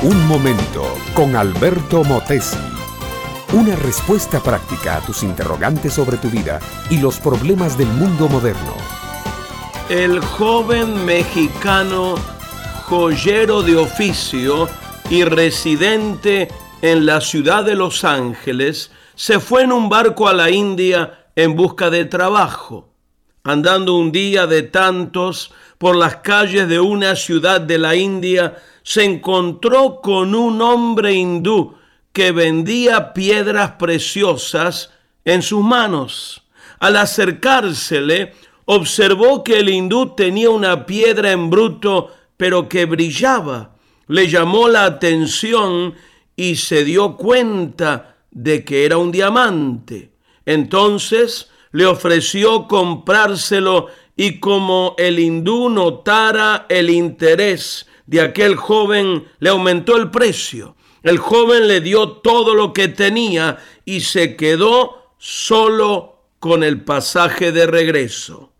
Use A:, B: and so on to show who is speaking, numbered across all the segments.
A: Un momento con Alberto Motesi. Una respuesta práctica a tus interrogantes sobre tu vida y los problemas del mundo moderno.
B: El joven mexicano joyero de oficio y residente en la ciudad de Los Ángeles se fue en un barco a la India en busca de trabajo. Andando un día de tantos por las calles de una ciudad de la India, se encontró con un hombre hindú que vendía piedras preciosas en sus manos. Al acercársele, observó que el hindú tenía una piedra en bruto, pero que brillaba. Le llamó la atención y se dio cuenta de que era un diamante. Entonces le ofreció comprárselo y como el hindú notara el interés de aquel joven, le aumentó el precio. El joven le dio todo lo que tenía y se quedó solo con el pasaje de regreso.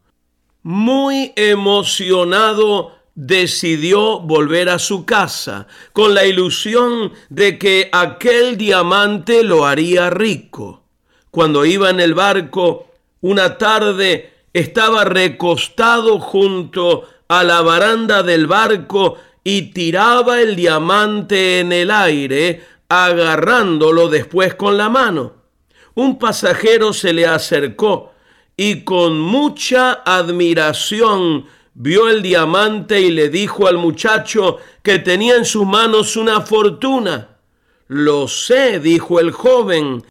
B: Muy emocionado, decidió volver a su casa con la ilusión de que aquel diamante lo haría rico. Cuando iba en el barco, una tarde estaba recostado junto a la baranda del barco y tiraba el diamante en el aire, agarrándolo después con la mano. Un pasajero se le acercó y con mucha admiración vio el diamante y le dijo al muchacho que tenía en sus manos una fortuna. Lo sé, dijo el joven,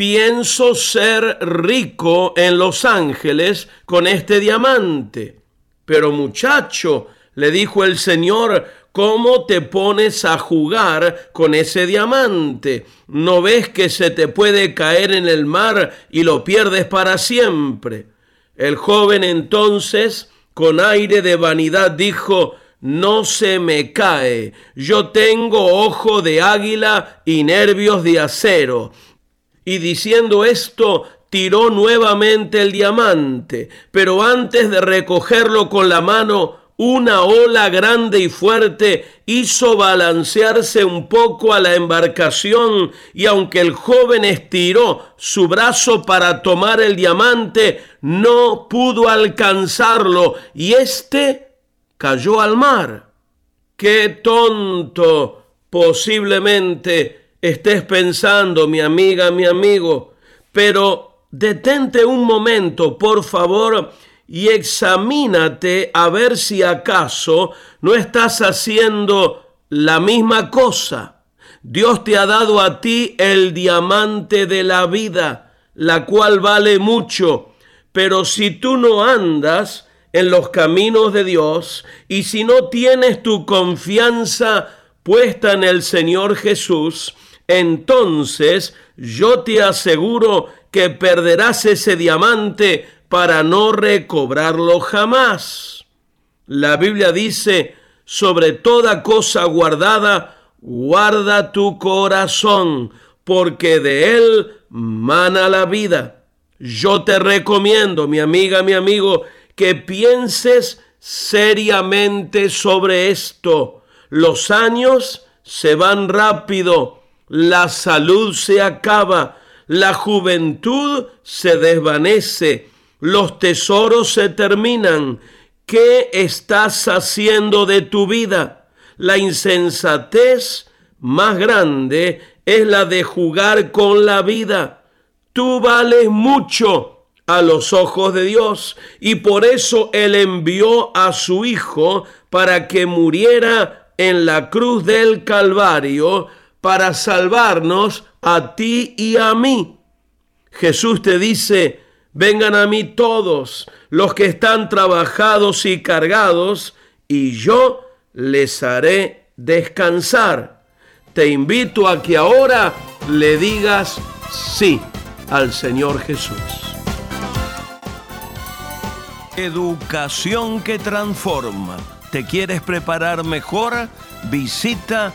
B: pienso ser rico en Los Ángeles con este diamante. Pero muchacho, le dijo el Señor, ¿cómo te pones a jugar con ese diamante? ¿No ves que se te puede caer en el mar y lo pierdes para siempre? El joven entonces con aire de vanidad dijo, no se me cae, yo tengo ojo de águila y nervios de acero. Y diciendo esto, tiró nuevamente el diamante, pero antes de recogerlo con la mano, una ola grande y fuerte hizo balancearse un poco a la embarcación y aunque el joven estiró su brazo para tomar el diamante, no pudo alcanzarlo y éste cayó al mar. ¡Qué tonto! Posiblemente estés pensando, mi amiga, mi amigo, pero detente un momento, por favor, y examínate a ver si acaso no estás haciendo la misma cosa. Dios te ha dado a ti el diamante de la vida, la cual vale mucho, pero si tú no andas en los caminos de Dios y si no tienes tu confianza puesta en el Señor Jesús, entonces yo te aseguro que perderás ese diamante para no recobrarlo jamás. La Biblia dice, sobre toda cosa guardada, guarda tu corazón, porque de él mana la vida. Yo te recomiendo, mi amiga, mi amigo, que pienses seriamente sobre esto. Los años se van rápido, la salud se acaba, la juventud se desvanece, los tesoros se terminan. ¿Qué estás haciendo de tu vida? La insensatez más grande es la de jugar con la vida. Tú vales mucho a los ojos de Dios y por eso Él envió a su Hijo para que muriera en la cruz del Calvario para salvarnos a ti y a mí. Jesús te dice, Vengan a mí todos los que están trabajados y cargados, y yo les haré descansar. Te invito a que ahora le digas sí al Señor Jesús. Educación que transforma. ¿Te quieres preparar mejor? Visita